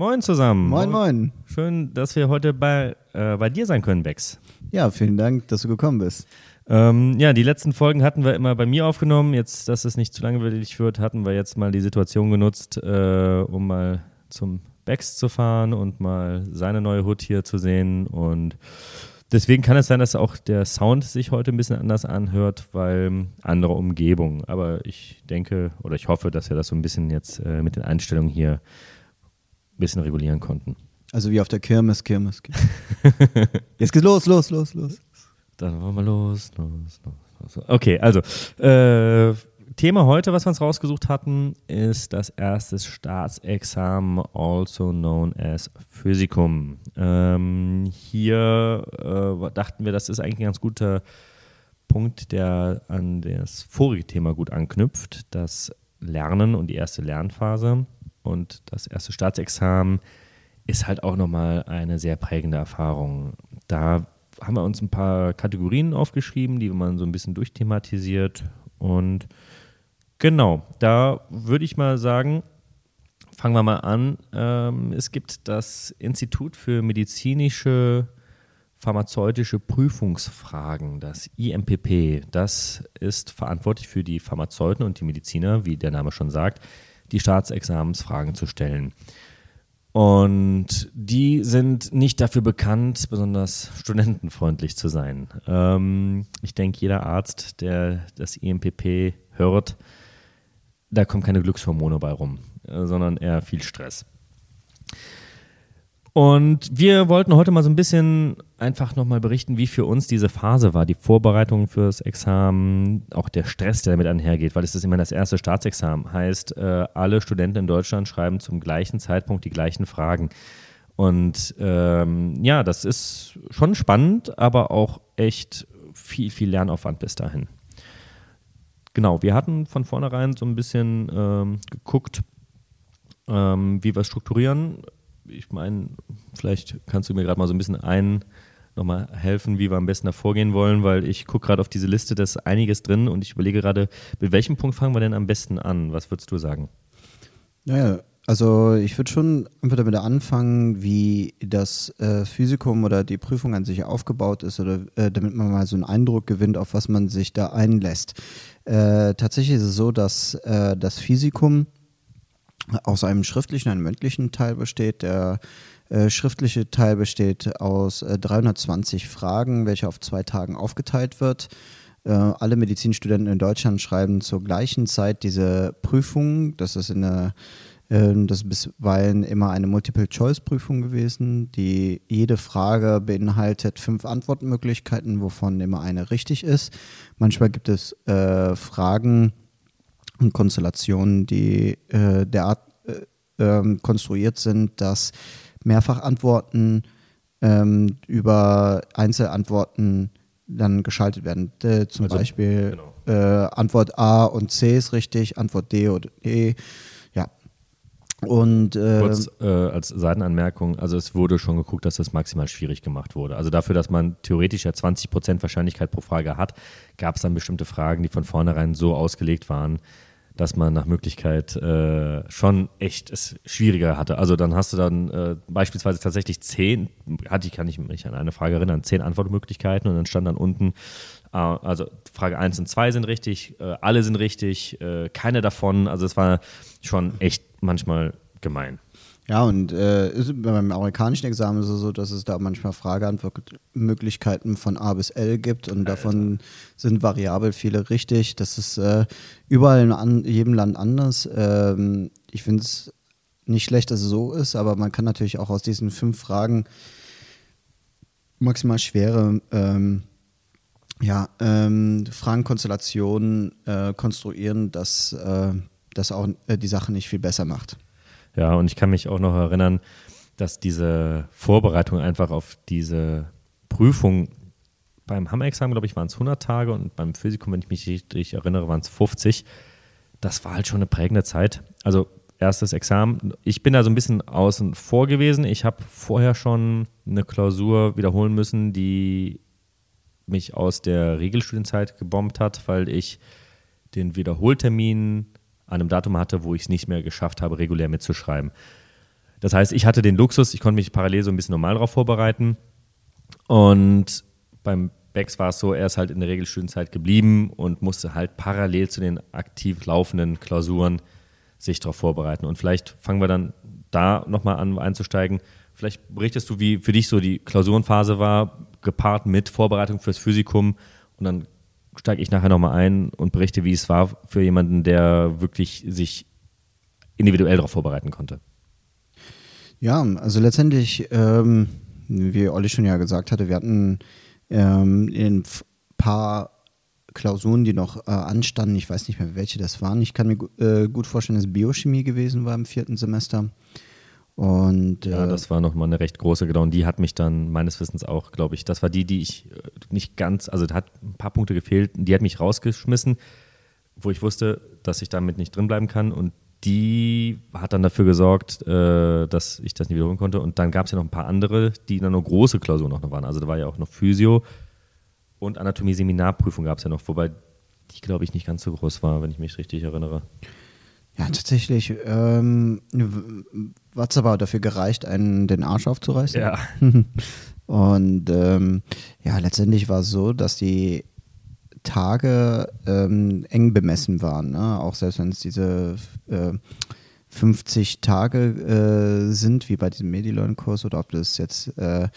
Moin zusammen. Moin, moin. Schön, dass wir heute bei, äh, bei dir sein können, Bex. Ja, vielen Dank, dass du gekommen bist. Ähm, ja, die letzten Folgen hatten wir immer bei mir aufgenommen. Jetzt, dass es nicht zu langweilig wird, hatten wir jetzt mal die Situation genutzt, äh, um mal zum Bex zu fahren und mal seine neue Hut hier zu sehen. Und deswegen kann es sein, dass auch der Sound sich heute ein bisschen anders anhört, weil andere Umgebung. Aber ich denke oder ich hoffe, dass wir das so ein bisschen jetzt äh, mit den Einstellungen hier bisschen regulieren konnten. Also wie auf der Kirmes, Kirmes. Kirmes. Jetzt geht's los, los, los, los. Dann wollen wir los, los, los. los. Okay, also äh, Thema heute, was wir uns rausgesucht hatten, ist das erste Staatsexamen, also known as Physikum. Ähm, hier äh, dachten wir, das ist eigentlich ein ganz guter Punkt, der an das vorige Thema gut anknüpft, das Lernen und die erste Lernphase. Und das erste Staatsexamen ist halt auch nochmal eine sehr prägende Erfahrung. Da haben wir uns ein paar Kategorien aufgeschrieben, die man so ein bisschen durchthematisiert. Und genau, da würde ich mal sagen, fangen wir mal an. Ähm, es gibt das Institut für medizinische pharmazeutische Prüfungsfragen, das IMPP. Das ist verantwortlich für die Pharmazeuten und die Mediziner, wie der Name schon sagt, die Staatsexamensfragen zu stellen. Und die sind nicht dafür bekannt, besonders studentenfreundlich zu sein. Ähm, ich denke, jeder Arzt, der das IMPP hört, da kommen keine Glückshormone bei rum, sondern eher viel Stress. Und wir wollten heute mal so ein bisschen einfach nochmal berichten, wie für uns diese Phase war, die Vorbereitung fürs Examen, auch der Stress, der damit einhergeht, weil es ist immer das erste Staatsexamen. Heißt, äh, alle Studenten in Deutschland schreiben zum gleichen Zeitpunkt die gleichen Fragen. Und ähm, ja, das ist schon spannend, aber auch echt viel, viel Lernaufwand bis dahin. Genau, wir hatten von vornherein so ein bisschen ähm, geguckt, ähm, wie wir es strukturieren ich meine, vielleicht kannst du mir gerade mal so ein bisschen ein nochmal helfen, wie wir am besten da vorgehen wollen, weil ich gucke gerade auf diese Liste, da ist einiges drin und ich überlege gerade, mit welchem Punkt fangen wir denn am besten an? Was würdest du sagen? Naja, also ich würde schon einfach damit anfangen, wie das äh, Physikum oder die Prüfung an sich aufgebaut ist, oder äh, damit man mal so einen Eindruck gewinnt, auf was man sich da einlässt. Äh, tatsächlich ist es so, dass äh, das Physikum aus einem schriftlichen einem mündlichen Teil besteht. Der äh, schriftliche Teil besteht aus äh, 320 Fragen, welche auf zwei Tagen aufgeteilt wird. Äh, alle Medizinstudenten in Deutschland schreiben zur gleichen Zeit diese Prüfung. Das ist in der äh, das ist bisweilen immer eine Multiple-Choice-Prüfung gewesen, die jede Frage beinhaltet fünf Antwortmöglichkeiten, wovon immer eine richtig ist. Manchmal gibt es äh, Fragen, und Konstellationen, die äh, derart äh, ähm, konstruiert sind, dass Mehrfachantworten ähm, über Einzelantworten dann geschaltet werden. Zum also, Beispiel genau. Äh, Antwort A und C ist richtig, Antwort D oder E. Ja. Und äh, Kurz äh, als Seitenanmerkung, also es wurde schon geguckt, dass das maximal schwierig gemacht wurde. Also dafür, dass man theoretisch ja 20% Wahrscheinlichkeit pro Frage hat, gab es dann bestimmte Fragen, die von vornherein so ausgelegt waren, dass man nach Möglichkeit äh, schon echt es schwieriger hatte. Also dann hast du dann äh, beispielsweise tatsächlich zehn, hatte ich, kann ich mich an eine Frage erinnern, zehn Antwortmöglichkeiten und dann stand dann unten, äh, also Frage 1 und 2 sind richtig, äh, alle sind richtig, äh, keine davon. Also es war schon echt manchmal gemein. Ja, und äh, beim amerikanischen Examen ist es so, dass es da manchmal Frageantwortmöglichkeiten von A bis L gibt und Alter. davon sind variabel viele richtig. Das ist äh, überall in an, jedem Land anders. Ähm, ich finde es nicht schlecht, dass es so ist, aber man kann natürlich auch aus diesen fünf Fragen maximal schwere ähm, ja, ähm, Fragenkonstellationen äh, konstruieren, dass äh, das auch äh, die Sache nicht viel besser macht. Ja, und ich kann mich auch noch erinnern, dass diese Vorbereitung einfach auf diese Prüfung beim Hammer-Examen, glaube ich, waren es 100 Tage und beim Physikum, wenn ich mich richtig erinnere, waren es 50. Das war halt schon eine prägende Zeit. Also erstes Examen. Ich bin da so ein bisschen außen vor gewesen. Ich habe vorher schon eine Klausur wiederholen müssen, die mich aus der Regelstudienzeit gebombt hat, weil ich den Wiederholtermin an einem Datum hatte, wo ich es nicht mehr geschafft habe, regulär mitzuschreiben. Das heißt, ich hatte den Luxus, ich konnte mich parallel so ein bisschen normal darauf vorbereiten. Und beim Bex war es so, er ist halt in der Regelstudienzeit geblieben und musste halt parallel zu den aktiv laufenden Klausuren sich darauf vorbereiten. Und vielleicht fangen wir dann da nochmal an einzusteigen. Vielleicht berichtest du, wie für dich so die Klausurenphase war, gepaart mit Vorbereitung fürs Physikum. Und dann steige ich nachher nochmal ein und berichte, wie es war für jemanden, der wirklich sich individuell darauf vorbereiten konnte. Ja, also letztendlich, ähm, wie Olli schon ja gesagt hatte, wir hatten ähm, ein paar Klausuren, die noch äh, anstanden. Ich weiß nicht mehr, welche das waren. Ich kann mir äh, gut vorstellen, dass Biochemie gewesen war im vierten Semester. Und, äh, ja, das war nochmal eine recht große, genau. Und die hat mich dann meines Wissens auch, glaube ich, das war die, die ich äh, nicht ganz, also da hat ein paar Punkte gefehlt. Die hat mich rausgeschmissen, wo ich wusste, dass ich damit nicht drin bleiben kann. Und die hat dann dafür gesorgt, äh, dass ich das nicht wiederholen konnte. Und dann gab es ja noch ein paar andere, die dann noch große Klausuren noch waren. Also da war ja auch noch Physio und Anatomie-Seminarprüfung gab es ja noch, wobei die, glaube ich, nicht ganz so groß war, wenn ich mich richtig erinnere. Ja, tatsächlich. Ähm, hat es aber dafür gereicht, einen den Arsch aufzureißen. Ja. Und ähm, ja, letztendlich war es so, dass die Tage ähm, eng bemessen waren. Ne? Auch selbst wenn es diese äh, 50 Tage äh, sind, wie bei diesem Medilearn-Kurs, oder ob das jetzt, äh,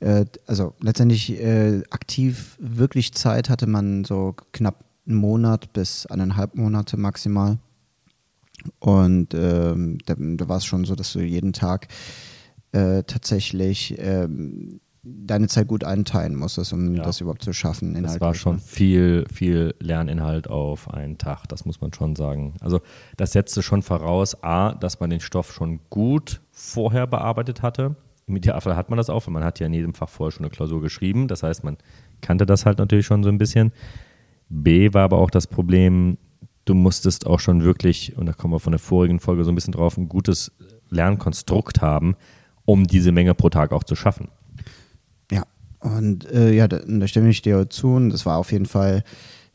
äh also letztendlich äh, aktiv wirklich Zeit hatte man so knapp einen Monat bis eineinhalb Monate maximal. Und ähm, da, da war es schon so, dass du jeden Tag äh, tatsächlich ähm, deine Zeit gut einteilen musstest, um ja. das überhaupt zu schaffen. Das war schon viel, viel Lerninhalt auf einen Tag, das muss man schon sagen. Also das setzte schon voraus, a, dass man den Stoff schon gut vorher bearbeitet hatte. Im Idealfall hat man das auch, weil man hat ja in jedem Fach vorher schon eine Klausur geschrieben. Das heißt, man kannte das halt natürlich schon so ein bisschen. B war aber auch das Problem, du musstest auch schon wirklich, und da kommen wir von der vorigen Folge so ein bisschen drauf, ein gutes Lernkonstrukt haben, um diese Menge pro Tag auch zu schaffen. Und äh, ja, da, da stimme ich dir zu. Und das war auf jeden Fall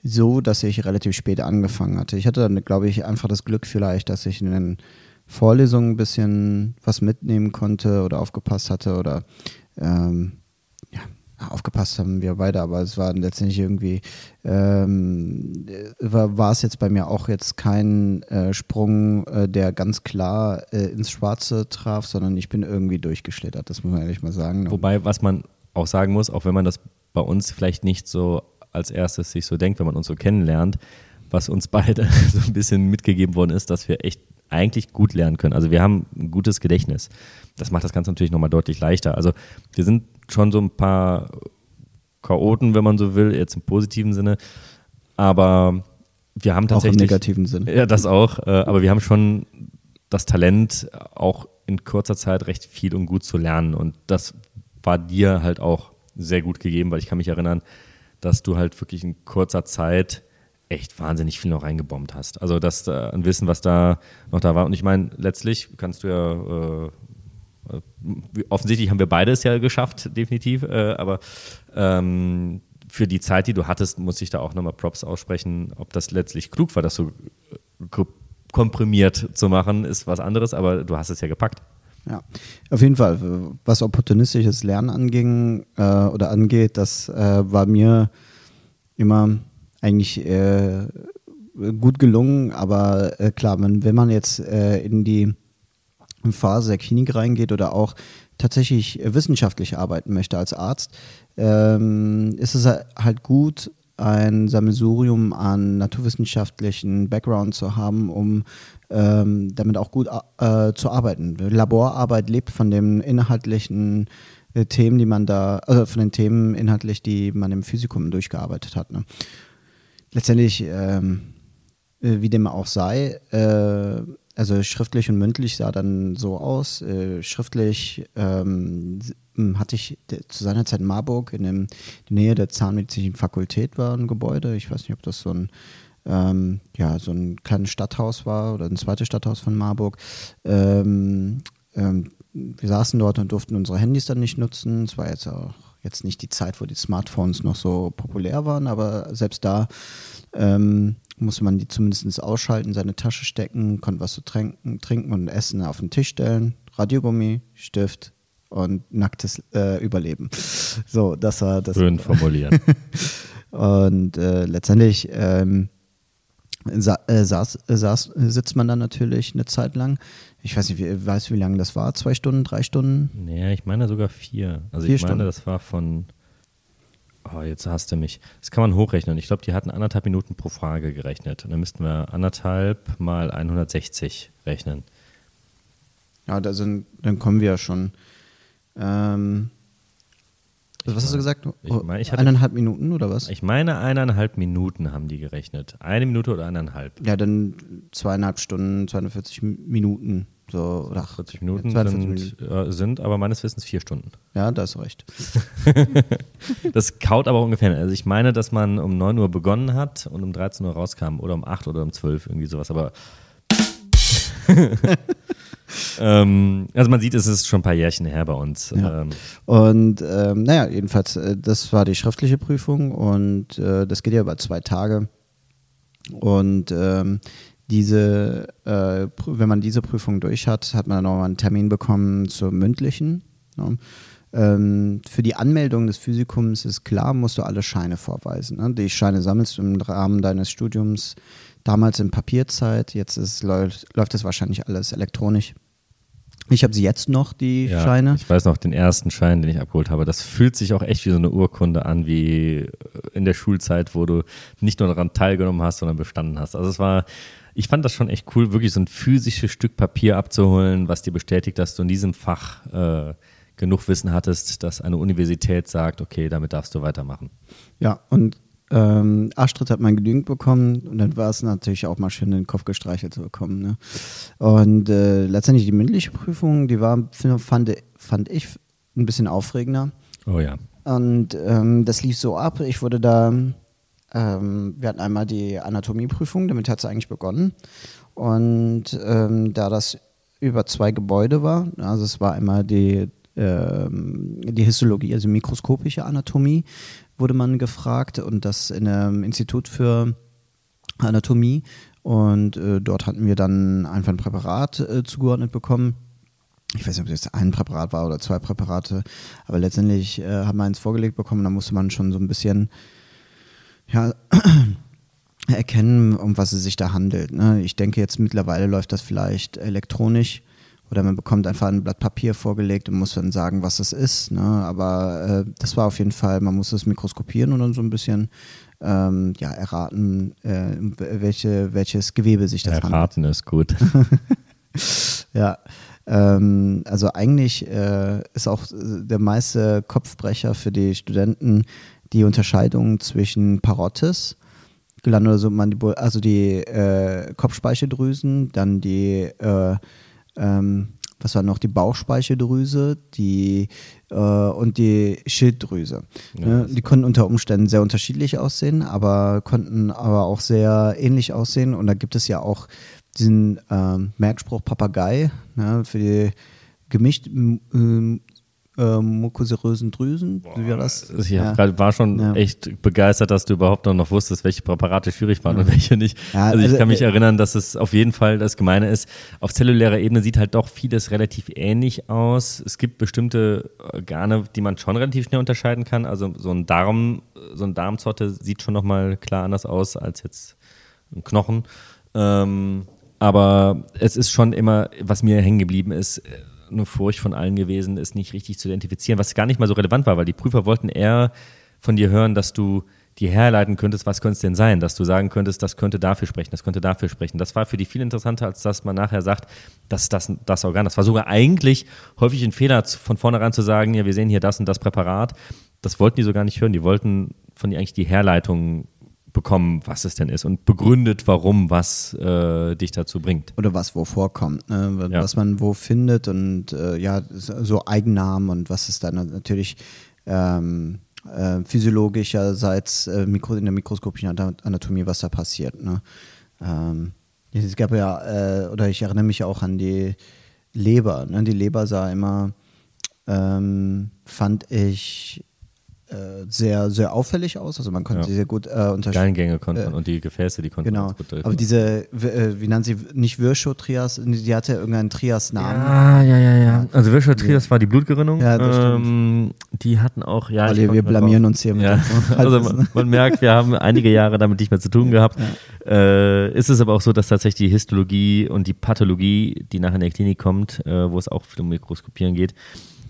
so, dass ich relativ spät angefangen hatte. Ich hatte dann, glaube ich, einfach das Glück vielleicht, dass ich in den Vorlesungen ein bisschen was mitnehmen konnte oder aufgepasst hatte oder ähm, ja, aufgepasst haben wir beide, aber es war letztendlich irgendwie, ähm, war, war es jetzt bei mir auch jetzt kein äh, Sprung, äh, der ganz klar äh, ins Schwarze traf, sondern ich bin irgendwie durchgeschlittert, das muss man ehrlich mal sagen. Wobei, was man auch sagen muss, auch wenn man das bei uns vielleicht nicht so als erstes sich so denkt, wenn man uns so kennenlernt, was uns beide so ein bisschen mitgegeben worden ist, dass wir echt eigentlich gut lernen können. Also wir haben ein gutes Gedächtnis. Das macht das Ganze natürlich nochmal deutlich leichter. Also wir sind schon so ein paar Chaoten, wenn man so will, jetzt im positiven Sinne. Aber wir haben tatsächlich. Auch im negativen Sinne. Ja, das auch. Äh, aber wir haben schon das Talent, auch in kurzer Zeit recht viel und gut zu lernen. Und das war dir halt auch sehr gut gegeben, weil ich kann mich erinnern, dass du halt wirklich in kurzer Zeit echt wahnsinnig viel noch reingebombt hast. Also das äh, ein Wissen, was da noch da war. Und ich meine, letztlich kannst du ja äh, äh, offensichtlich haben wir beide es ja geschafft, definitiv. Äh, aber ähm, für die Zeit, die du hattest, muss ich da auch nochmal Props aussprechen. Ob das letztlich klug war, das so äh, komprimiert zu machen, ist was anderes, aber du hast es ja gepackt. Ja, auf jeden Fall. Was opportunistisches Lernen anging äh, oder angeht, das war mir immer eigentlich äh, gut gelungen. Aber äh, klar, man, wenn man jetzt äh, in die Phase der Klinik reingeht oder auch tatsächlich wissenschaftlich arbeiten möchte als Arzt, ähm, ist es halt gut, ein Sammelsurium an naturwissenschaftlichen Background zu haben, um ähm, damit auch gut äh, zu arbeiten. Laborarbeit lebt von den inhaltlichen äh, Themen, die man da, also von den Themen inhaltlich, die man im Physikum durchgearbeitet hat. Ne? Letztendlich, ähm, äh, wie dem auch sei, äh, also schriftlich und mündlich sah dann so aus. Äh, schriftlich ähm, hatte ich zu seiner Zeit in Marburg in, dem, in der Nähe der Zahnmedizinischen Fakultät war ein Gebäude. Ich weiß nicht, ob das so ein ähm, ja, so ein kleines Stadthaus war oder ein zweites Stadthaus von Marburg. Ähm, ähm, wir saßen dort und durften unsere Handys dann nicht nutzen. Es war jetzt auch jetzt nicht die Zeit, wo die Smartphones noch so populär waren, aber selbst da ähm, musste man die zumindest ausschalten, seine Tasche stecken, konnte was zu trinken, trinken und Essen auf den Tisch stellen, Radiogummi, Stift und nacktes äh, Überleben. So, das war das. Schön formulieren. und äh, letztendlich ähm, sa äh, saß, äh, saß, sitzt man dann natürlich eine Zeit lang. Ich weiß nicht, wie, weiß, wie lange das war? Zwei Stunden, drei Stunden? Naja, ich meine sogar vier. Also Vier ich meine, Stunden. das war von. Oh, jetzt hast du mich. Das kann man hochrechnen. Ich glaube, die hatten anderthalb Minuten pro Frage gerechnet. Und dann müssten wir anderthalb mal 160 rechnen. Ja, da sind, dann kommen wir ja schon. Ähm, was hast du gesagt? ich mein, ich hatte- Eineinhalb Minuten oder was? Ich meine, eineinhalb Minuten haben die gerechnet. Eine Minute oder eineinhalb. Ja, dann zweieinhalb Stunden, 240 Minuten. So, oder 40 Minuten 42 sind, äh, sind aber meines Wissens vier Stunden. Ja, da du recht. Das kaut aber ungefähr. Also ich meine, dass man um 9 Uhr begonnen hat und um 13 Uhr rauskam oder um 8 oder um 12, irgendwie sowas. Aber ähm, also man sieht, es ist schon ein paar Jährchen her bei uns. Ja. Ähm, Und ähm, naja, jedenfalls, äh, das war die schriftliche Prüfung und äh, das geht ja über zwei Tage. Und ähm, diese, äh, wenn man diese Prüfung durch hat, hat man dann nochmal einen Termin bekommen zur mündlichen. Ne? Ähm, für die Anmeldung des Physikums ist klar, musst du alle Scheine vorweisen. Ne? Die Scheine sammelst du im Rahmen deines Studiums damals in Papierzeit, jetzt ist, läuft, läuft das wahrscheinlich alles elektronisch. Ich habe sie jetzt noch, die ja, Scheine. Ich weiß noch, den ersten Schein, den ich abgeholt habe, das fühlt sich auch echt wie so eine Urkunde an, wie in der Schulzeit, wo du nicht nur daran teilgenommen hast, sondern bestanden hast. Also es war, ich fand das schon echt cool, wirklich so ein physisches Stück Papier abzuholen, was dir bestätigt, dass du in diesem Fach äh, genug Wissen hattest, dass eine Universität sagt, okay, damit darfst du weitermachen. Ja, und ähm, Astrid hat man genügend bekommen und dann war es natürlich auch mal schön, den Kopf gestreichelt zu bekommen. Ne? Und äh, letztendlich die mündliche Prüfung, die war, fand, fand ich, ein bisschen aufregender. Oh ja. Und ähm, das lief so ab, ich wurde da, ähm, wir hatten einmal die Anatomieprüfung, damit hat es eigentlich begonnen. Und ähm, da das über zwei Gebäude war, also es war einmal die, ähm, die Histologie, also mikroskopische Anatomie, wurde man gefragt und das in einem Institut für Anatomie. Und äh, dort hatten wir dann einfach ein Präparat äh, zugeordnet bekommen ich weiß nicht, ob das ein Präparat war oder zwei Präparate, aber letztendlich äh, haben wir eins vorgelegt bekommen, da musste man schon so ein bisschen ja, erkennen, um was es sich da handelt. Ne? Ich denke, jetzt mittlerweile läuft das vielleicht elektronisch oder man bekommt einfach ein Blatt Papier vorgelegt und muss dann sagen, was es ist. Ne? Aber äh, das war auf jeden Fall, man muss es mikroskopieren und dann so ein bisschen ähm, ja, erraten, äh, welche, welches Gewebe sich das handelt. Erraten ist gut. Ja, ähm, also eigentlich äh, ist auch der meiste Kopfbrecher für die Studenten die Unterscheidung zwischen Parotis, Glandulosubmandibul, also die äh, Kopfspeicheldrüsen, dann die, äh, ähm, was war noch, die Bauchspeicheldrüse, die äh, und die Schilddrüse. Ja, ne? Die konnten unter Umständen sehr unterschiedlich aussehen, aber konnten aber auch sehr ähnlich aussehen. Und da gibt es ja auch diesen ähm, Merkspruch Papagei ne, für die gemischt ähm, äh, mukoserösen Drüsen. Wie war das? Ich Ja. grad, war schon Ja. echt begeistert, dass du überhaupt noch wusstest, welche Präparate schwierig waren und welche nicht. Ja, also ich also, kann mich äh, erinnern, dass es auf jeden Fall das Gemeine ist. Auf zellulärer Ebene sieht halt doch vieles relativ ähnlich aus. Es gibt bestimmte Organe, die man schon relativ schnell unterscheiden kann. Also so ein Darm, so ein Darmzotte sieht schon nochmal klar anders aus als jetzt ein Knochen. Ähm, aber es ist schon immer, was mir hängen geblieben ist, äh, eine Furcht von allen gewesen, es nicht richtig zu identifizieren, was gar nicht mal so relevant war, weil die Prüfer wollten eher von dir hören, dass du dir herleiten könntest, was könnte es denn sein, dass du sagen könntest, das könnte dafür sprechen, das könnte dafür sprechen. Das war für die viel interessanter, als dass man nachher sagt, das ist das, das Organ. Das war sogar eigentlich häufig ein Fehler, von vornherein zu sagen, ja, wir sehen hier das und das Präparat. Das wollten die so gar nicht hören. Die wollten von dir eigentlich die Herleitung bekommen, was es denn ist und begründet, warum was äh, dich dazu bringt. Oder was wo vorkommt, ne? Ja. was man wo findet und äh, ja, so Eigennamen und was ist dann natürlich ähm, äh, physiologischerseits äh, Mikro, in der mikroskopischen Ana- Anatomie, was da passiert. Ne? Ähm, es gab ja, äh, oder ich erinnere mich auch an die Leber. Ne? Die Leber sah immer, ähm, fand ich äh, sehr, sehr auffällig aus. Also man konnte Ja. sie sehr gut äh, unterscheiden. Gallengänge konnte man und die Gefäße, die konnte Genau. man ganz gut Aber diese, äh, wie nannte sie, nicht Virchow-Trias, die hatte irgendeinen Trias-Namen. Ja, ja, ja, ja. Also Virtual Trias war die Blutgerinnung. Ja, das ähm, die hatten auch, ja. Olli, wir blamieren uns hier mit Ja, also man, man merkt, wir haben einige Jahre damit nicht mehr zu tun gehabt. Äh, ist es aber auch so, dass tatsächlich die Histologie und die Pathologie, die nachher in der Klinik kommt, äh, wo es auch viel um Mikroskopieren geht,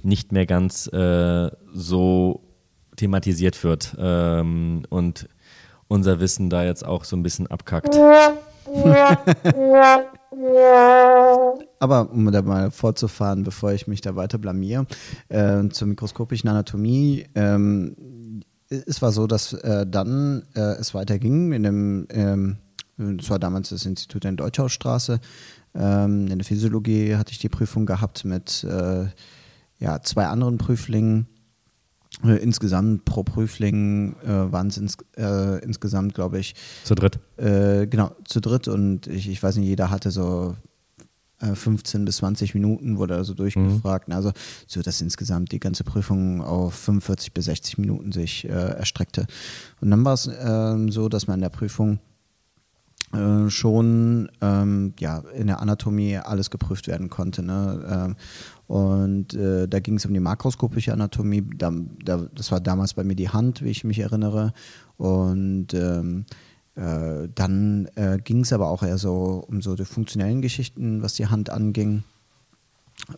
nicht mehr ganz äh, so thematisiert wird ähm, und unser Wissen da jetzt auch so ein bisschen abkackt. Aber um da mal fortzufahren, bevor ich mich da weiter blamier, äh, zur mikroskopischen Anatomie. Ähm, es war so, dass äh, dann äh, es weiterging in dem, ähm, es war damals das Institut in Deutschhausstraße. Ähm, in der Physiologie hatte ich die Prüfung gehabt mit äh, ja, zwei anderen Prüflingen. Äh, insgesamt pro Prüfling äh, waren es ins, äh, insgesamt, glaube ich, Zu dritt. äh, genau, zu dritt und ich, ich weiß nicht, jeder hatte so äh, 15 bis 20 Minuten, wurde also durchgefragt. Also so, dass insgesamt die ganze Prüfung auf 45 bis 60 Minuten sich äh, erstreckte. Und dann war es ähm, so, dass man in der Prüfung äh, schon ähm, ja, in der Anatomie alles geprüft werden konnte. Ne? Ähm, und äh, da ging es um die makroskopische Anatomie. Da, da, das war damals bei mir die Hand, wie ich mich erinnere. Und ähm, äh, dann äh, ging es aber auch eher so um so die funktionellen Geschichten, was die Hand anging.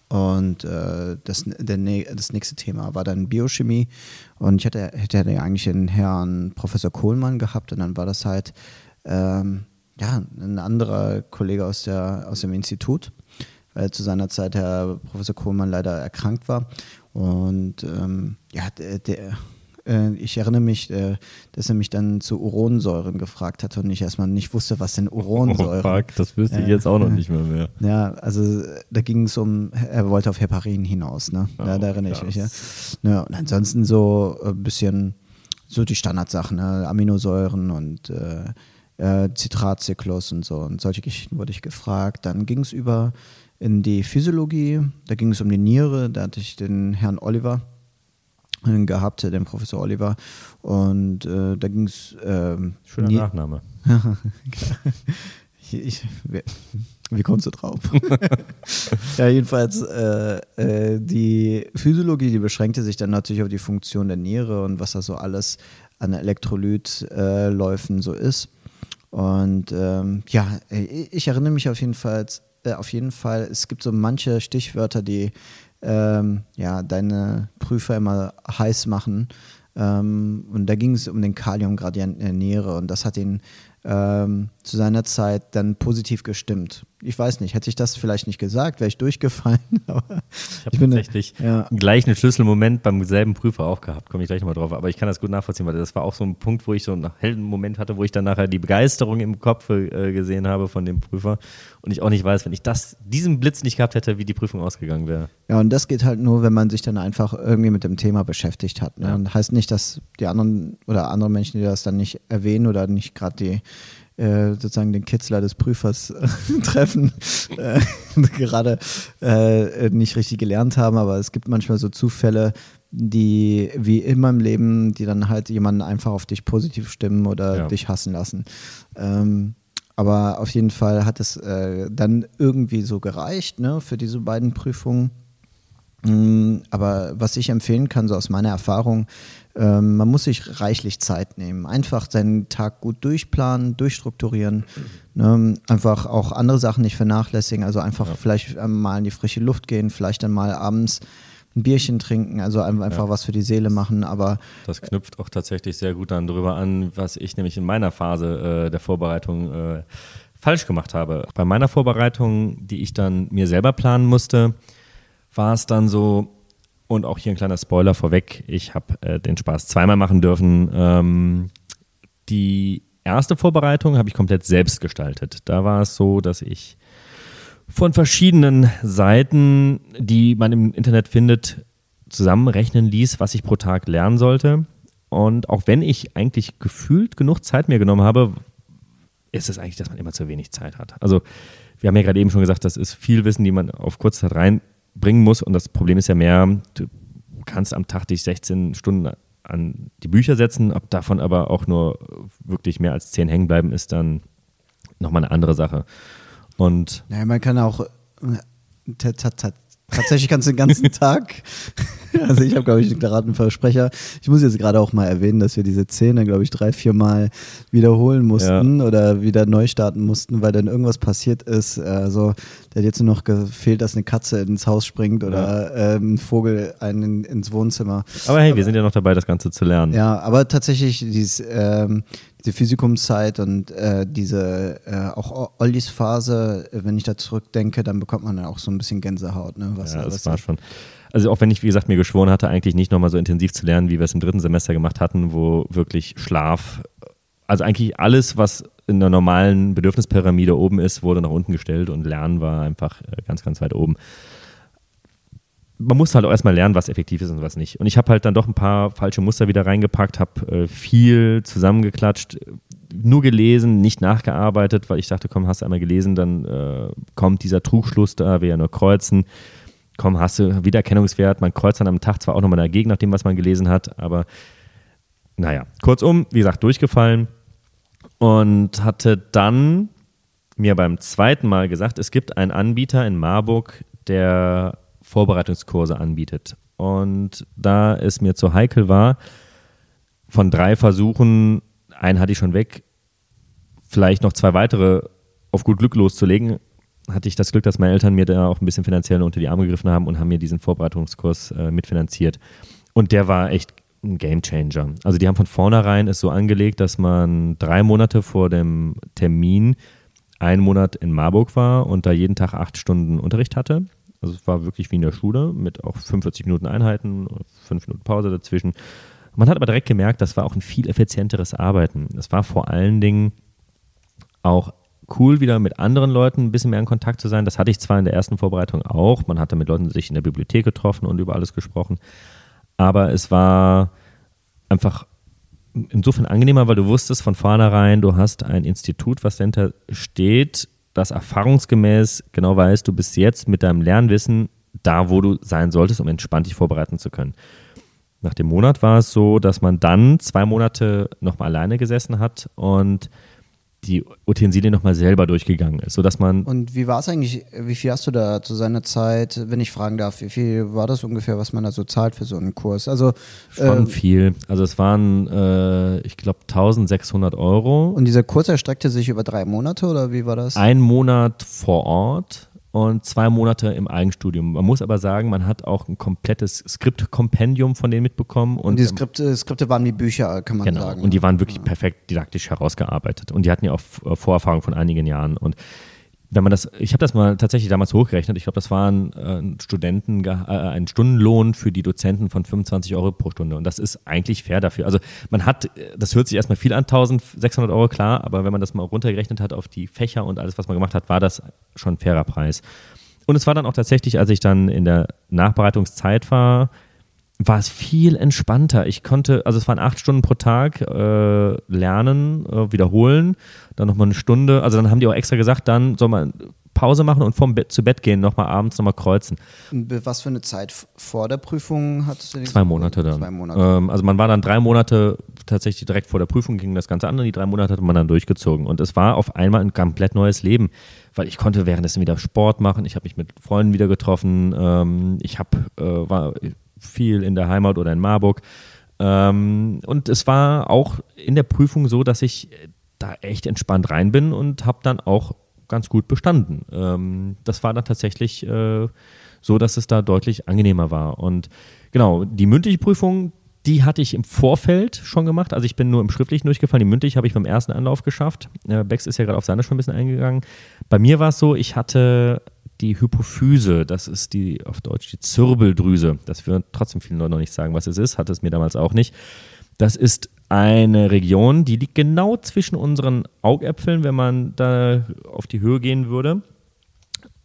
Und äh, das, der, das nächste Thema war dann Biochemie. Und ich hatte, hätte eigentlich den Herrn Professor Kohlmann gehabt und dann war das halt ähm, ja, ein anderer Kollege aus, der, aus dem Institut, weil zu seiner Zeit Herr Professor Kohlmann leider erkrankt war. Und ähm, ja, der, der, äh, ich erinnere mich, äh, dass er mich dann zu Uronsäuren gefragt hatte und ich erstmal nicht wusste, was denn Uronsäuren Oh, fuck, das wüsste ich Ja. jetzt auch noch nicht mehr. mehr. ja, also äh, da ging es um, er wollte auf Heparin hinaus, ne? Da, Oh, da erinnere ich mich, ja. ja. Und ansonsten so ein bisschen so die Standardsachen, ne? Aminosäuren und äh, äh, Zitratzyklus und so und solche Geschichten wurde ich gefragt. Dann ging es über in die Physiologie, da ging es um die Niere, da hatte ich den Herrn Oliver äh, gehabt, den Professor Oliver und äh, da ging es ähm, Schöner Ni- Nachname. ich, ich, wie, wie kommst du drauf? ja, jedenfalls, äh, äh, die Physiologie, die beschränkte sich dann natürlich auf die Funktion der Niere und was da so alles an Elektrolytläufen so ist. Und ähm, ja, äh, ich erinnere mich auf jeden Fall, äh, auf jeden Fall, es gibt so manche Stichwörter, die ähm, ja, deine Prüfer immer heiß machen. Ähm, und da ging es um den Kaliumgradienten der Niere und das hat ihn ähm, zu seiner Zeit dann positiv gestimmt. Ich weiß nicht, hätte ich das vielleicht nicht gesagt, wäre ich durchgefallen. Aber Ich habe tatsächlich ja. gleich einen Schlüsselmoment beim selben Prüfer auch gehabt, komme ich gleich nochmal drauf. Aber ich kann das gut nachvollziehen, weil das war auch so ein Punkt, wo ich so einen hellen Moment hatte, wo ich dann nachher die Begeisterung im Kopf äh, gesehen habe von dem Prüfer und ich auch nicht weiß, wenn ich das, diesen Blitz nicht gehabt hätte, wie die Prüfung ausgegangen wäre. Ja, und das geht halt nur, wenn man sich dann einfach irgendwie mit dem Thema beschäftigt hat. Ne? Ja. Und heißt nicht, dass die anderen oder andere Menschen, die das dann nicht erwähnen oder nicht gerade die äh, sozusagen den Kitzler des Prüfers äh, treffen, äh, gerade äh, nicht richtig gelernt haben, aber es gibt manchmal so Zufälle, die wie immer im Leben, die dann halt jemanden einfach auf dich positiv stimmen oder Ja. dich hassen lassen. Ähm, aber auf jeden Fall hat es äh, dann irgendwie so gereicht ne, für diese beiden Prüfungen. Mm, Aber was ich empfehlen kann, so aus meiner Erfahrung, ähm, man muss sich reichlich Zeit nehmen. Einfach seinen Tag gut durchplanen, durchstrukturieren. Ne? Einfach auch andere Sachen nicht vernachlässigen. Also einfach vielleicht ähm, mal in die frische Luft gehen, vielleicht dann mal abends ein Bierchen trinken. Also ein- einfach Ja. was für die Seele machen. Aber Das knüpft auch tatsächlich sehr gut dann drüber an, was ich nämlich in meiner Phase äh, der Vorbereitung äh, falsch gemacht habe. Bei meiner Vorbereitung, die ich dann mir selber planen musste, war es dann so, und auch hier ein kleiner Spoiler vorweg, ich habe äh, den Spaß zweimal machen dürfen. Ähm, die erste Vorbereitung habe ich komplett selbst gestaltet. Da war es so, dass ich von verschiedenen Seiten, die man im Internet findet, zusammenrechnen ließ, was ich pro Tag lernen sollte. Und auch wenn ich eigentlich gefühlt genug Zeit mir genommen habe, ist es eigentlich, dass man immer zu wenig Zeit hat. Also wir haben ja gerade eben schon gesagt, das ist viel Wissen, die man auf kurze Zeit reinbringen muss. Und das Problem ist ja mehr, du kannst am Tag dich 16 Stunden an die Bücher setzen. Ob davon aber auch nur wirklich mehr als zehn hängen bleiben, ist dann nochmal eine andere Sache. Und naja, man kann auch äh, tatsächlich kannst du den ganzen Tag Also ich habe, glaube ich, einen Versprecher. Ich muss jetzt gerade auch mal erwähnen, dass wir diese Szene, glaube ich, drei, vier Mal wiederholen mussten ja. oder wieder neu starten mussten, weil dann irgendwas passiert ist. Also der hat jetzt nur noch gefehlt, dass eine Katze ins Haus springt oder ja. ähm, ein Vogel einen ins Wohnzimmer. Aber hey, wir sind ja noch dabei, das Ganze zu lernen. Ja, aber tatsächlich dieses, ähm, diese Physikumszeit und äh, diese äh, auch Ollis Phase, wenn ich da zurückdenke, dann bekommt man dann auch so ein bisschen Gänsehaut. Ne? Was, ja, das was war schon also auch wenn ich, wie gesagt, mir geschworen hatte, eigentlich nicht nochmal so intensiv zu lernen, wie wir es im dritten Semester gemacht hatten, wo wirklich Schlaf, also eigentlich alles, was in der normalen Bedürfnispyramide oben ist, wurde nach unten gestellt und Lernen war einfach äh, ganz, ganz weit oben. Man muss halt auch erstmal lernen, was effektiv ist und was nicht. Und ich habe halt dann doch ein paar falsche Muster wieder reingepackt, habe äh, viel zusammengeklatscht, nur gelesen, nicht nachgearbeitet, weil ich dachte, komm, hast du einmal gelesen, dann äh, kommt dieser Trugschluss da, wir ja nur kreuzen komm, hast du Wiedererkennungswert. Man kreuzt dann am Tag zwar auch nochmal dagegen, nach dem, was man gelesen hat, aber naja, kurzum, wie gesagt, durchgefallen und hatte dann mir beim zweiten Mal gesagt, es gibt einen Anbieter in Marburg, der Vorbereitungskurse anbietet. Und da es mir zu heikel war, von drei Versuchen, einen hatte ich schon weg, vielleicht noch zwei weitere auf gut Glück loszulegen, hatte ich das Glück, dass meine Eltern mir da auch ein bisschen finanziell unter die Arme gegriffen haben und haben mir diesen Vorbereitungskurs äh, mitfinanziert. Und der war echt ein Game Changer. Also die haben von vornherein es so angelegt, dass man drei Monate vor dem Termin einen Monat in Marburg war und da jeden Tag acht Stunden Unterricht hatte. Also es war wirklich wie in der Schule mit auch 45 Minuten Einheiten, fünf Minuten Pause dazwischen. Man hat aber direkt gemerkt, das war auch ein viel effizienteres Arbeiten. Es war vor allen Dingen auch cool, wieder mit anderen Leuten ein bisschen mehr in Kontakt zu sein. Das hatte ich zwar in der ersten Vorbereitung auch. Man hatte mit Leuten sich in der Bibliothek getroffen und über alles gesprochen. Aber es war einfach insofern angenehmer, weil du wusstest von vornherein, du hast ein Institut, was dahinter steht, das erfahrungsgemäß genau weiß, du bist jetzt mit deinem Lernwissen da, wo du sein solltest, um entspannt dich vorbereiten zu können. Nach dem Monat war es so, dass man dann zwei Monate nochmal alleine gesessen hat und die Utensilien nochmal selber durchgegangen ist, sodass man. Und wie war es eigentlich, wie viel hast du da zu seiner Zeit, wenn ich fragen darf, wie viel war das ungefähr, was man da so zahlt für so einen Kurs? Also schon äh, viel. Also es waren, äh, ich glaube, 1600 Euro. Und dieser Kurs erstreckte sich über drei Monate oder wie war das? Ein Monat vor Ort und zwei Monate im Eigenstudium. Man muss aber sagen, man hat auch ein komplettes Skriptkompendium von denen mitbekommen. Und, und die Skripte, Skripte waren die Bücher, kann man genau, sagen. Und die waren wirklich perfekt didaktisch herausgearbeitet. Und die hatten ja auch Vorerfahrung von einigen Jahren. Und wenn man das, ich habe das mal tatsächlich damals hochgerechnet, ich glaube, das war ein, äh, Studenten, äh, ein Stundenlohn für die Dozenten von 25 Euro pro Stunde und das ist eigentlich fair dafür. Also man hat, das hört sich erstmal viel an, 1600 Euro, klar, aber wenn man das mal runtergerechnet hat auf die Fächer und alles, was man gemacht hat, war das schon ein fairer Preis. Und es war dann auch tatsächlich, als ich dann in der Nachbereitungszeit war, war es viel entspannter. Ich konnte, also es waren acht Stunden pro Tag äh, lernen, äh, wiederholen, dann nochmal eine Stunde. Also dann haben die auch extra gesagt, dann soll man Pause machen und vom Bett zu Bett gehen, nochmal abends nochmal kreuzen. Was für eine Zeit vor der Prüfung hattest du? Zwei Monate dann. Zwei Monate. Ähm, also man war dann drei Monate tatsächlich direkt vor der Prüfung, ging das Ganze an und die drei Monate hat man dann durchgezogen. Und es war auf einmal ein komplett neues Leben, weil ich konnte währenddessen wieder Sport machen, ich habe mich mit Freunden wieder getroffen, ähm, ich habe, äh, war viel in der Heimat oder in Marburg. Ähm, und es war auch in der Prüfung so, dass ich da echt entspannt rein bin und habe dann auch ganz gut bestanden. Ähm, das war dann tatsächlich äh, so, dass es da deutlich angenehmer war. Und genau, die mündliche Prüfung, die hatte ich im Vorfeld schon gemacht. Also ich bin nur im Schriftlichen durchgefallen. Die mündliche habe ich beim ersten Anlauf geschafft. Äh, Bex ist ja gerade auf seine schon ein bisschen eingegangen. Bei mir war es so, ich hatte die Hypophyse, das ist die auf Deutsch die Zirbeldrüse. Das würden trotzdem viele Leute noch nicht sagen, was es ist, hat es mir damals auch nicht. Das ist eine Region, die liegt genau zwischen unseren Augäpfeln, wenn man da auf die Höhe gehen würde.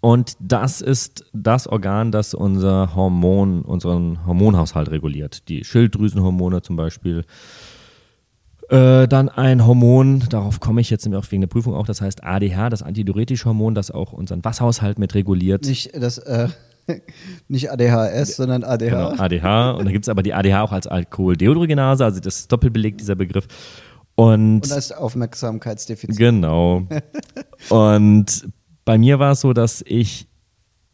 Und das ist das Organ, das unser Hormon, unseren Hormonhaushalt reguliert. Die Schilddrüsenhormone zum Beispiel, äh, dann ein Hormon, darauf komme ich jetzt auch wegen der Prüfung auch, das heißt ADH, das antidiuretische Hormon, das auch unseren Wasserhaushalt mit reguliert. Nicht das, äh, Nicht ADHS, sondern ADH. Genau, ADH. Und da gibt es aber die ADH auch als Alkoholdeodrogenase, also das ist doppelbelegt, dieser Begriff. Und, Und als Aufmerksamkeitsdefizit. Genau. Und bei mir war es so, dass ich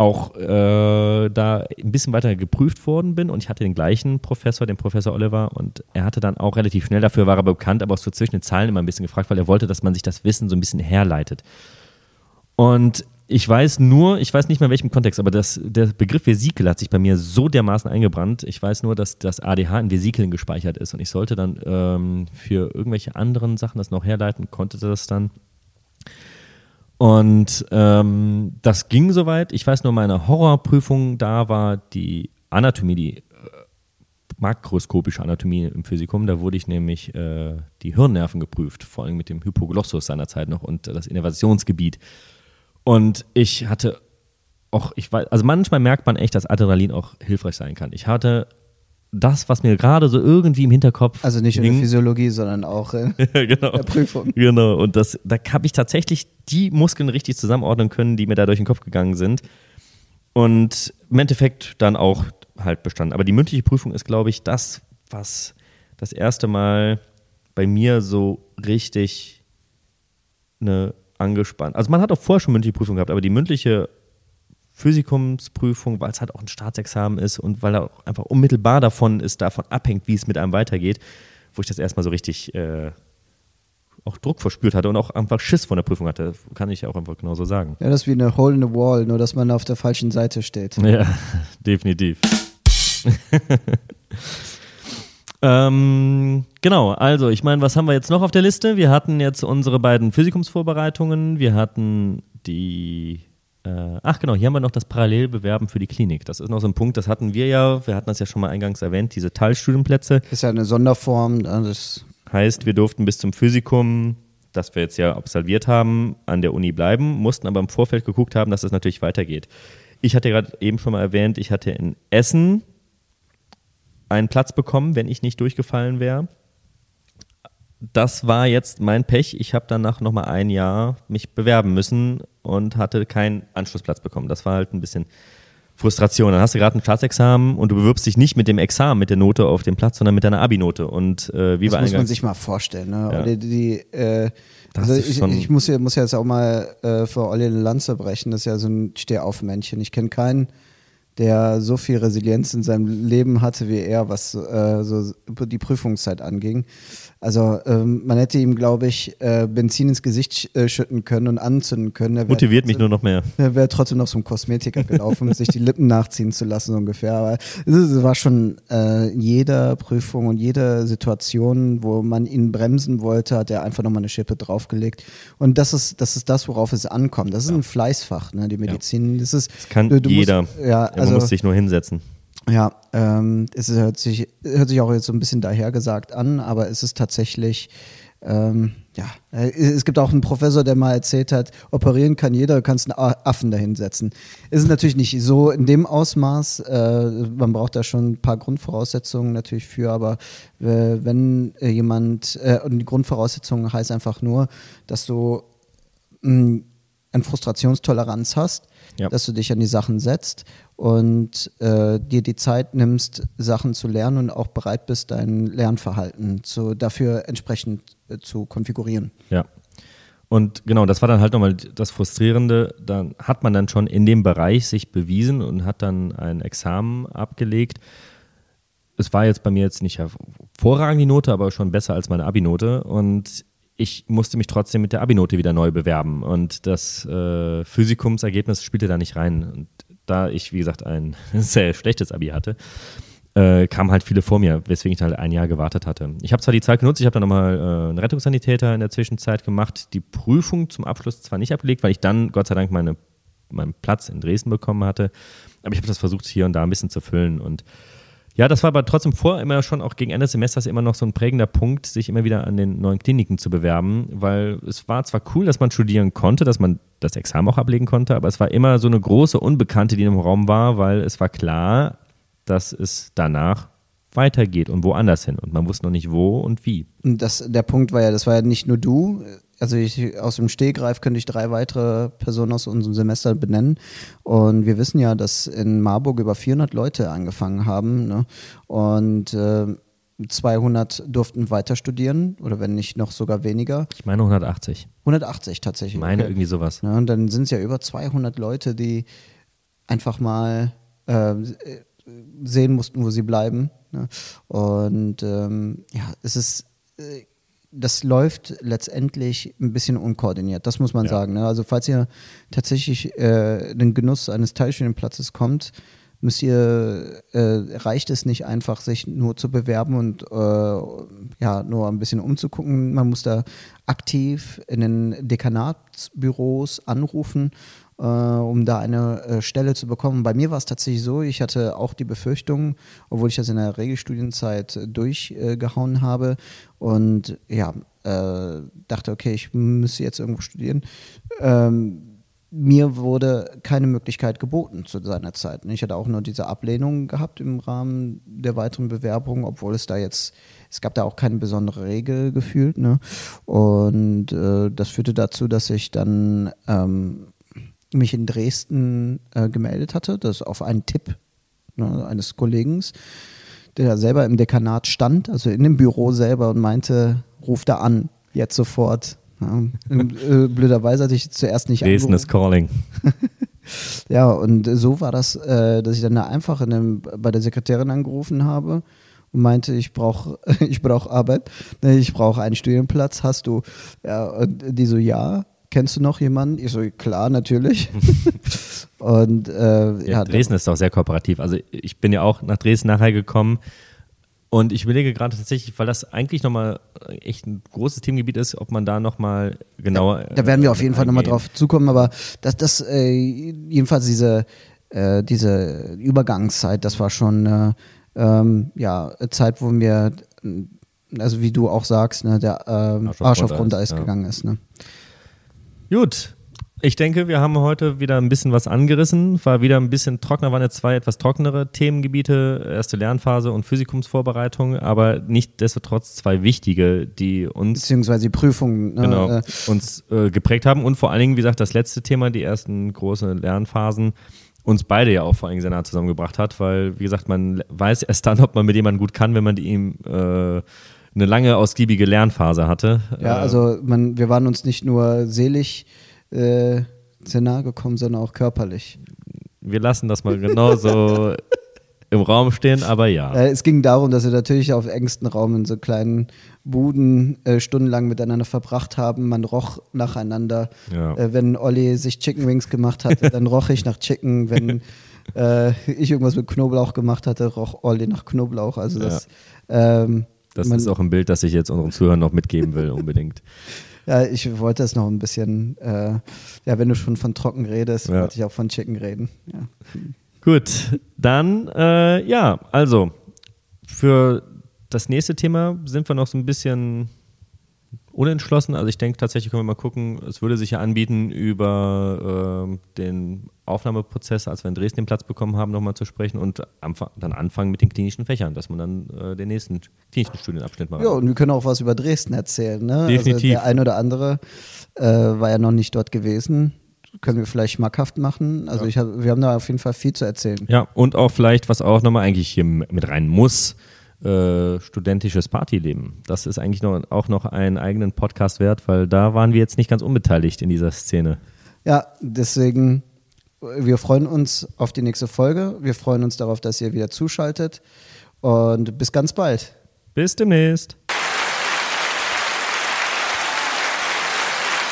auch äh, da ein bisschen weiter geprüft worden bin und ich hatte den gleichen Professor, den Professor Oliver, und er hatte dann auch relativ schnell, dafür war er bekannt, aber auch so zwischen den Zahlen immer ein bisschen gefragt, weil er wollte, dass man sich das Wissen so ein bisschen herleitet. Und ich weiß nur, ich weiß nicht mehr in welchem Kontext, aber das, der Begriff Vesikel hat sich bei mir so dermaßen eingebrannt. Ich weiß nur, dass das ADH in Vesikeln gespeichert ist und ich sollte dann ähm, für irgendwelche anderen Sachen das noch herleiten, konnte das dann. Und ähm, das ging soweit. Ich weiß nur, meine Horrorprüfung da war die Anatomie, die äh, makroskopische Anatomie im Physikum. Da wurde ich nämlich äh, die Hirnnerven geprüft, vor allem mit dem Hypoglossus seinerzeit noch und das Innervationsgebiet. Und ich hatte auch, ich weiß, also manchmal merkt man echt, dass Adrenalin auch hilfreich sein kann. Ich hatte das, was mir gerade so irgendwie im Hinterkopf. Also nicht in der Physiologie, sondern auch in genau. der Prüfung. Genau. Und das, da habe ich tatsächlich die Muskeln richtig zusammenordnen können, die mir da durch den Kopf gegangen sind. Und im Endeffekt dann auch halt bestanden. Aber die mündliche Prüfung ist, glaube ich, das, was das erste Mal bei mir so richtig eine angespannt. Also man hat auch vorher schon mündliche Prüfung gehabt, aber die mündliche Physikumsprüfung, weil es halt auch ein Staatsexamen ist und weil er auch einfach unmittelbar davon ist, davon abhängt, wie es mit einem weitergeht, wo ich das erstmal so richtig äh, auch Druck verspürt hatte und auch einfach Schiss von der Prüfung hatte, kann ich auch einfach genauso sagen. Ja, das ist wie eine Hole in the Wall, nur dass man auf der falschen Seite steht. Ja, definitiv. ähm, genau, also ich meine, was haben wir jetzt noch auf der Liste? Wir hatten jetzt unsere beiden Physikumsvorbereitungen, wir hatten die ach genau, hier haben wir noch das Parallelbewerben für die Klinik. Das ist noch so ein Punkt, das hatten wir ja, wir hatten das ja schon mal eingangs erwähnt, diese Teilstudienplätze. Ist ja eine Sonderform. Das heißt, wir durften bis zum Physikum, das wir jetzt ja absolviert haben, an der Uni bleiben, mussten aber im Vorfeld geguckt haben, dass es das natürlich weitergeht. Ich hatte gerade eben schon mal erwähnt, ich hatte in Essen einen Platz bekommen, wenn ich nicht durchgefallen wäre das war jetzt mein Pech. Ich habe danach nochmal ein Jahr mich bewerben müssen und hatte keinen Anschlussplatz bekommen. Das war halt ein bisschen Frustration. Dann hast du gerade ein Staatsexamen und du bewirbst dich nicht mit dem Examen, mit der Note auf dem Platz, sondern mit deiner Abi-Note. Und äh, wie das muss man sich mal vorstellen. Ne? Ja. Die, die, äh, also ich, ich, muss, ja, muss jetzt auch mal äh, für Olli eine Lanze brechen. Das ist ja so ein Stehaufmännchen. Ich kenne keinen, der so viel Resilienz in seinem Leben hatte wie er, was äh, so die Prüfungszeit anging. Also ähm, man hätte ihm, glaube ich, äh, Benzin ins Gesicht äh, schütten können und anzünden können. Er Motiviert mich nur noch mehr. Er wäre trotzdem noch zum Kosmetiker gelaufen, um sich die Lippen nachziehen zu lassen, so ungefähr. Aber es war schon äh, in jeder Prüfung und jeder Situation, wo man ihn bremsen wollte, hat er einfach nochmal eine Schippe draufgelegt. Und das ist, das ist das, worauf es ankommt. Das ist ja. ein Fleißfach, ne, die Medizin. Das, ist, das kann du, du jeder. Musst, ja, also, Man muss sich nur hinsetzen. Ja, ähm, es hört sich, hört sich auch jetzt so ein bisschen dahergesagt an, aber es ist tatsächlich, ähm, ja, äh, es gibt auch einen Professor, der mal erzählt hat, operieren kann jeder, du kannst einen Affen dahinsetzen. Es ist natürlich nicht so in dem Ausmaß, äh, man braucht da schon ein paar Grundvoraussetzungen natürlich für, aber äh, wenn jemand, äh, und die Grundvoraussetzungen heißt einfach nur, dass du mh, mm, eine Frustrationstoleranz hast, ja. dass du dich an die Sachen setzt und äh, dir die Zeit nimmst, Sachen zu lernen und auch bereit bist, dein Lernverhalten zu, dafür entsprechend äh, zu konfigurieren. Ja. Und genau, das war dann halt nochmal das Frustrierende. Dann hat man dann schon in dem Bereich sich bewiesen und hat dann ein Examen abgelegt. Es war jetzt bei mir jetzt nicht hervorragend die Note, aber schon besser als meine Abi-Note. Und ich musste mich trotzdem mit der Abi-Note wieder neu bewerben und das äh, Physikumsergebnis spielte da nicht rein. Und da ich, wie gesagt, ein sehr schlechtes Abi hatte, äh, kamen halt viele vor mir, weswegen ich halt ein Jahr gewartet hatte. Ich habe zwar die Zeit genutzt, ich habe dann nochmal äh, einen Rettungssanitäter in der Zwischenzeit gemacht, die Prüfung zum Abschluss zwar nicht abgelegt, weil ich dann Gott sei Dank meine, meinen Platz in Dresden bekommen hatte, aber ich habe das versucht, hier und da ein bisschen zu füllen und ja, das war aber trotzdem vor immer schon auch gegen Ende des Semesters immer noch so ein prägender Punkt, sich immer wieder an den neuen Kliniken zu bewerben, weil es war zwar cool, dass man studieren konnte, dass man das Examen auch ablegen konnte, aber es war immer so eine große Unbekannte, die im Raum war, weil es war klar, dass es danach weitergeht und woanders hin. Und man wusste noch nicht wo und wie. Und das, der Punkt war ja, das war ja nicht nur du. Also ich, aus dem Stegreif könnte ich drei weitere Personen aus unserem Semester benennen. Und wir wissen ja, dass in Marburg über 400 Leute angefangen haben. Ne? Und äh, 200 durften weiter studieren oder wenn nicht noch sogar weniger. Ich meine 180. 180 tatsächlich. Ich meine okay. irgendwie sowas. Ja, und dann sind es ja über 200 Leute, die einfach mal äh, sehen mussten, wo sie bleiben. Ne? Und ähm, ja, es ist, äh, das läuft letztendlich ein bisschen unkoordiniert, das muss man Ja. sagen. Ne? Also falls ihr tatsächlich äh, den Genuss eines Teilstudienplatzes kommt, müsst ihr, äh, reicht es nicht einfach, sich nur zu bewerben und äh, ja, nur ein bisschen umzugucken. Man muss da aktiv in den Dekanatsbüros anrufen, äh, um da eine äh, Stelle zu bekommen. Bei mir war es tatsächlich so, ich hatte auch die Befürchtung, obwohl ich das in der Regelstudienzeit durchgehauen habe und ja, äh, dachte, okay, ich müsste jetzt irgendwo studieren. Ähm, mir wurde keine Möglichkeit geboten zu seiner Zeit. Ich hatte auch nur diese Ablehnung gehabt im Rahmen der weiteren Bewerbung, obwohl es da jetzt, es gab da auch keine besondere Regel gefühlt. Ne? Und äh, das führte dazu, dass ich dann ähm, mich in Dresden äh, gemeldet hatte, das auf einen Tipp ne, eines Kollegen, der da selber im Dekanat stand, also in dem Büro selber und meinte, ruf da an, jetzt sofort. Ja, äh, blöderweise hatte ich zuerst nicht Dresden is calling. ja, und so war das, äh, dass ich dann da einfach in einem, bei der Sekretärin angerufen habe und meinte, ich brauche ich brauch Arbeit, ne, ich brauche einen Studienplatz, hast du? Ja, und die so, ja. Kennst du noch jemanden? Ich so, klar, natürlich. und äh, Ja, ja, Dresden ist doch sehr kooperativ. Also ich bin ja auch nach Dresden nachher gekommen und ich überlege gerade tatsächlich, weil das eigentlich nochmal echt ein großes Themengebiet ist, ob man da nochmal genauer. Da werden wir auf jeden Fall nochmal drauf zukommen, aber das, das äh, jedenfalls diese, äh, diese Übergangszeit, das war schon äh, ähm, ja, Zeit, wo mir, äh, also wie du auch sagst, ne, der ähm, Arsch auf Arsch auf ja. gegangen ist. Ne? Gut. Ich denke, wir haben heute wieder ein bisschen was angerissen. War wieder ein bisschen trockener, waren jetzt zwei etwas trockenere Themengebiete, erste Lernphase und Physikumsvorbereitung, aber nichtsdestotrotz zwei wichtige, die uns Beziehungsweise die Prüfung. Ne, genau, äh, uns äh, geprägt haben und vor allen Dingen, wie gesagt, das letzte Thema, die ersten großen Lernphasen, uns beide ja auch vor allen Dingen sehr nah zusammengebracht hat, weil, wie gesagt, man weiß erst dann, ob man mit jemandem gut kann, wenn man die ihm äh, eine lange, ausgiebige Lernphase hatte. ja, Äh, also man, wir waren uns nicht nur selig äh, sehr nahe gekommen, sondern auch körperlich. wir lassen das mal genauso im Raum stehen, aber ja. Äh, es ging darum, dass wir natürlich auf engstem Raum in so kleinen Buden äh, stundenlang miteinander verbracht haben. Man roch nacheinander. Ja. Äh, wenn Olli sich Chicken Wings gemacht hatte, dann roch ich nach Chicken. Wenn äh, ich irgendwas mit Knoblauch gemacht hatte, roch Olli nach Knoblauch. Also das, ähm, Das man- ist auch ein Bild, das ich jetzt unseren Zuhörern noch mitgeben will, unbedingt. ja, ich wollte das noch ein bisschen, äh, ja, wenn du schon von trocken redest, Ja. wollte ich auch von Chicken reden. Ja. Gut, dann, äh, ja, also für das nächste Thema sind wir noch so ein bisschen unentschlossen. Also ich denke tatsächlich können wir mal gucken, es würde sich ja anbieten, über ähm, den Aufnahmeprozess, als wir in Dresden den Platz bekommen haben, nochmal zu sprechen und dann anfangen mit den klinischen Fächern, dass man dann äh, den nächsten klinischen Studienabschnitt mal Ja, und wir können auch was über Dresden erzählen. Ne? Definitiv. Also der ein oder andere äh, war ja noch nicht dort gewesen. Können wir vielleicht schmackhaft machen. Also ich hab, wir haben da auf jeden Fall viel zu erzählen. Ja, und auch vielleicht, was auch nochmal eigentlich hier mit rein muss, äh, studentisches Partyleben. Das ist eigentlich noch, auch noch einen eigenen Podcast wert, weil da waren wir jetzt nicht ganz unbeteiligt in dieser Szene. Ja, deswegen, wir freuen uns auf die nächste Folge. Wir freuen uns darauf, dass ihr wieder zuschaltet. Und bis ganz bald. Bis demnächst.